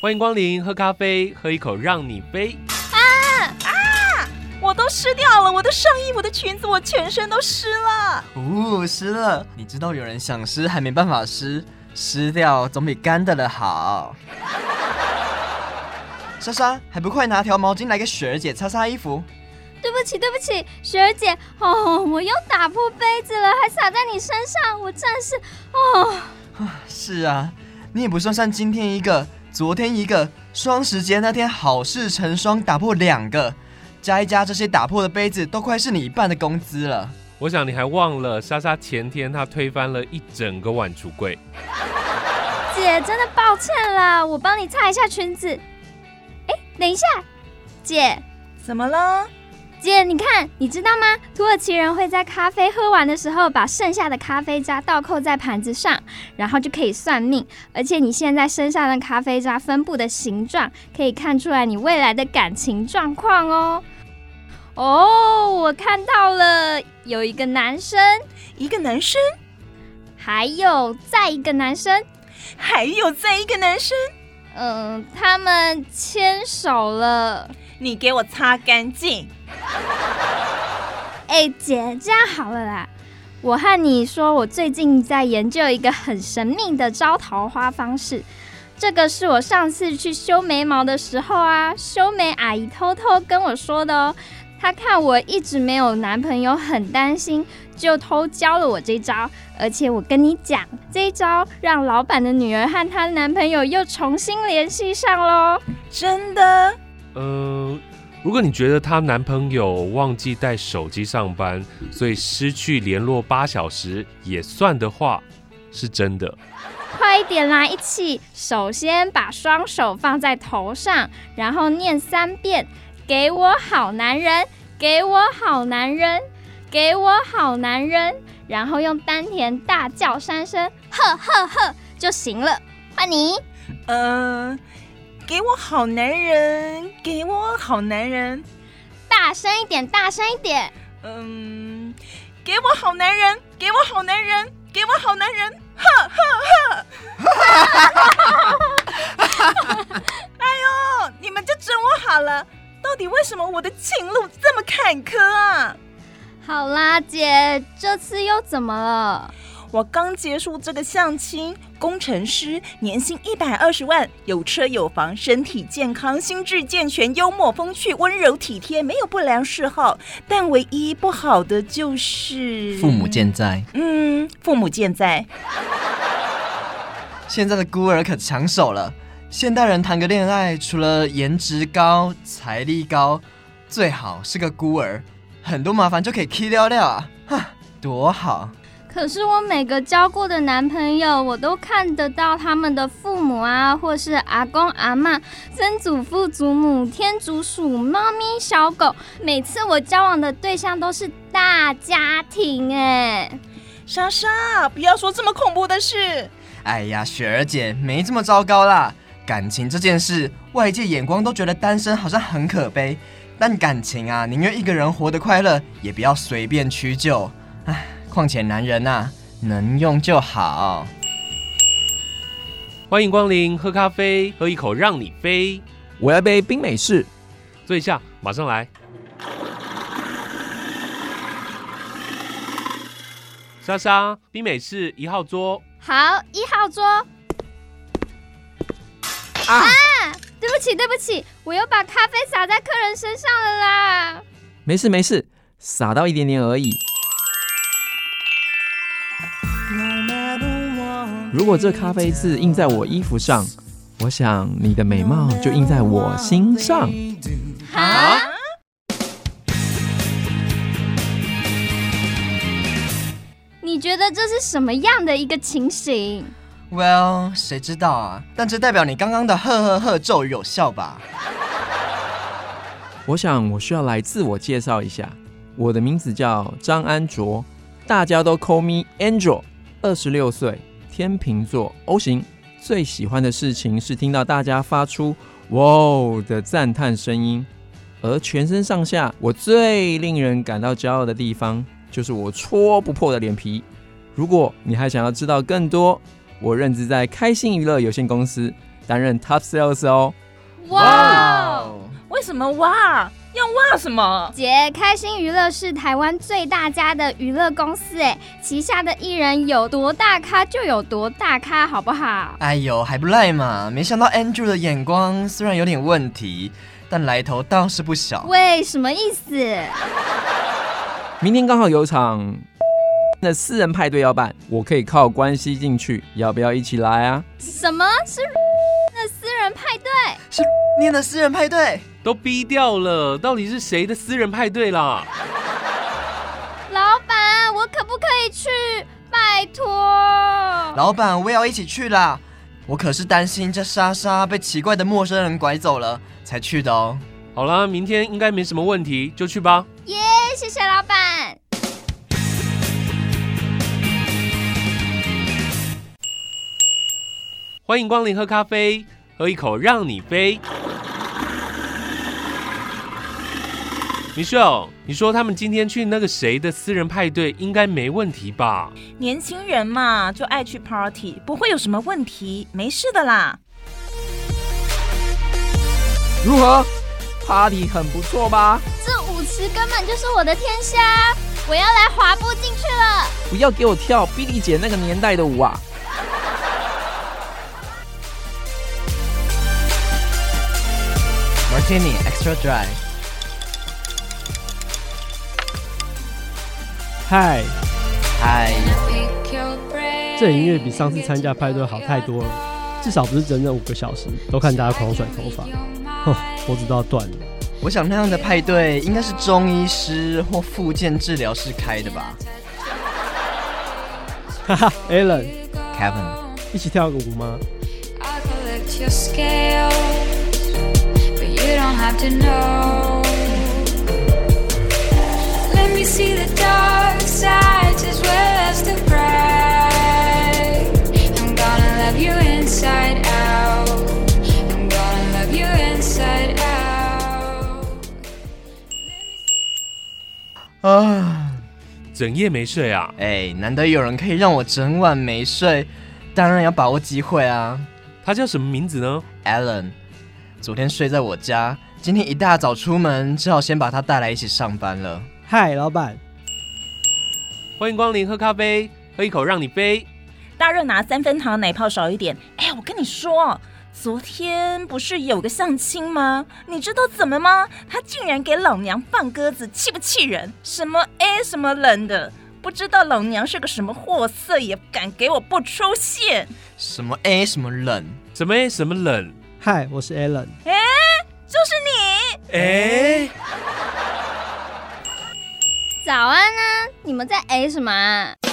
欢迎光临，喝咖啡，喝一口让你飞。啊啊！我都湿掉了，我的上衣，我的裙子，我全身都湿了。哦，湿了。你知道有人想湿还没办法湿，湿掉总比干的了好。莎莎，还不快拿条毛巾来给雪儿姐擦擦衣服？对不起，对不起，雪儿姐，哦，我又打破杯子了，还洒在你身上，我真是，哦。是啊，你也不算算今天一个，昨天一个，双十节那天好事成双，打破两个，加一加这些打破的杯子，都快是你一半的工资了。我想你还忘了，莎莎前天她推翻了一整个碗橱柜。姐，真的抱歉啦，我帮你擦一下裙子。哎，等一下，姐，怎么了？姐，你看，你知道吗？土耳其人会在咖啡喝完的时候，把剩下的咖啡渣倒扣在盘子上，然后就可以算命。而且你现在身上的咖啡渣分布的形状，可以看出来你未来的感情状况哦。哦，我看到了，有一个男生，一个男生，还有再一个男生，还有再一个男生。嗯，他们牵手了。你给我擦干净。哎、欸，姐，这样好了啦。我和你说，我最近在研究一个很神秘的招桃花方式。这个是我上次去修眉毛的时候啊，修眉阿姨偷偷跟我说的哦。她看我一直没有男朋友，很担心，就偷教了我这招。而且我跟你讲，这一招让老板的女儿和她男朋友又重新联系上喽。真的？嗯、呃。如果你觉得她男朋友忘记带手机上班，所以失去联络八小时也算的话，是真的。快一点来，一起！首先把双手放在头上，然后念三遍：“给我好男人，给我好男人，给我好男人。”然后用丹田大叫三声“呵呵呵”就行了。换你。嗯、呃。给我好男人，给我好男人，大声一点，大声一点。嗯，给我好男人，给我好男人，给我好男人，呵呵呵。哎呦，你们就整我好了，到底为什么我的情路这么坎坷啊？好啦，姐，这次又怎么了？我刚结束这个相亲，工程师，年薪一百二十万，有车有房，身体健康，心智健全，幽默风趣，温柔体贴，没有不良嗜好。但唯一不好的就是父母健在。嗯，父母健在。现在的孤儿可抢手了。现代人谈个恋爱，除了颜值高、财力高，最好是个孤儿，很多麻烦就可以 k 掉掉啊！哈，多好。可是我每个交过的男朋友，我都看得到他们的父母啊，或是阿公阿嬷、曾祖父祖母、天竺鼠、猫咪、小狗。每次我交往的对象都是大家庭，哎，莎莎，不要说这么恐怖的事。哎呀，雪儿姐没这么糟糕啦。感情这件事，外界眼光都觉得单身好像很可悲，但感情啊，宁愿一个人活得快乐，也不要随便屈就。哎。况且男人呐、啊，能用就好。欢迎光临，喝咖啡，喝一口让你飞。我要杯冰美式，坐一下，马上来。莎莎，冰美式一号桌。好，一号桌。啊，啊！对不起，对不起，我又把咖啡洒在客人身上了啦。没事没事，洒到一点点而已。如果这咖啡渍印在我衣服上，我想你的美貌就印在我心上。啊？你觉得这是什么样的一个情形？Well，谁知道啊？但这代表你刚刚的呵呵呵咒语有效吧？我想我需要来自我介绍一下，我的名字叫张安卓，大家都 call me Angel，二十六岁。天秤座 O 型，最喜欢的事情是听到大家发出“哇哦”的赞叹声音，而全身上下我最令人感到骄傲的地方，就是我戳不破的脸皮。如果你还想要知道更多，我任职在开心娱乐有限公司，担任 Top Sales 哦。哇！为什么哇？要哇什么？姐，开心娱乐是台湾最大家的娱乐公司，哎，旗下的艺人有多大咖就有多大咖，好不好？哎呦，还不赖嘛！没想到 Andrew 的眼光虽然有点问题，但来头倒是不小。喂，什么意思？明天刚好有场的私人派对要办，我可以靠关系进去，要不要一起来啊？什么是的私人派对？是念的私人派对？都逼掉了，到底是谁的私人派对啦？老板，我可不可以去？拜托。老板，我也要一起去啦！我可是担心这莎莎被奇怪的陌生人拐走了才去的哦。好了，明天应该没什么问题，就去吧。耶，yeah, 谢谢老板。欢迎光临喝咖啡，喝一口让你飞。Michelle，你说他们今天去那个谁的私人派对，应该没问题吧？年轻人嘛，就爱去 party，不会有什么问题，没事的啦。如何？Party 很不错吧？这舞池根本就是我的天下，我要来滑步进去了。不要给我跳 Billy 姐那个年代的舞啊！Martini Extra Dry。嗨，嗨！这音乐比上次参加派对好太多了，至少不是整整五个小时都看大家狂甩头发，哼，脖子都要断了。我想那样的派对应该是中医师或复健治疗师开的吧？哈哈，Alan，Kevin，一起跳个舞吗？啊，整夜没睡啊？哎，难得有人可以让我整晚没睡，当然要把握机会啊。他叫什么名字呢？Alan，昨天睡在我家，今天一大早出门，只好先把他带来一起上班了。嗨，老板，欢迎光临喝咖啡，喝一口让你飞。大热拿三分糖，奶泡少一点。哎，我跟你说。昨天不是有个相亲吗？你知道怎么吗？他竟然给老娘放鸽子，气不气人？什么 A 什么冷的，不知道老娘是个什么货色，也敢给我不出现？什么 A 什么冷？什么 A 什么冷？嗨，我是 Alan。哎，就是你。哎，早安啊？你们在 A 什么？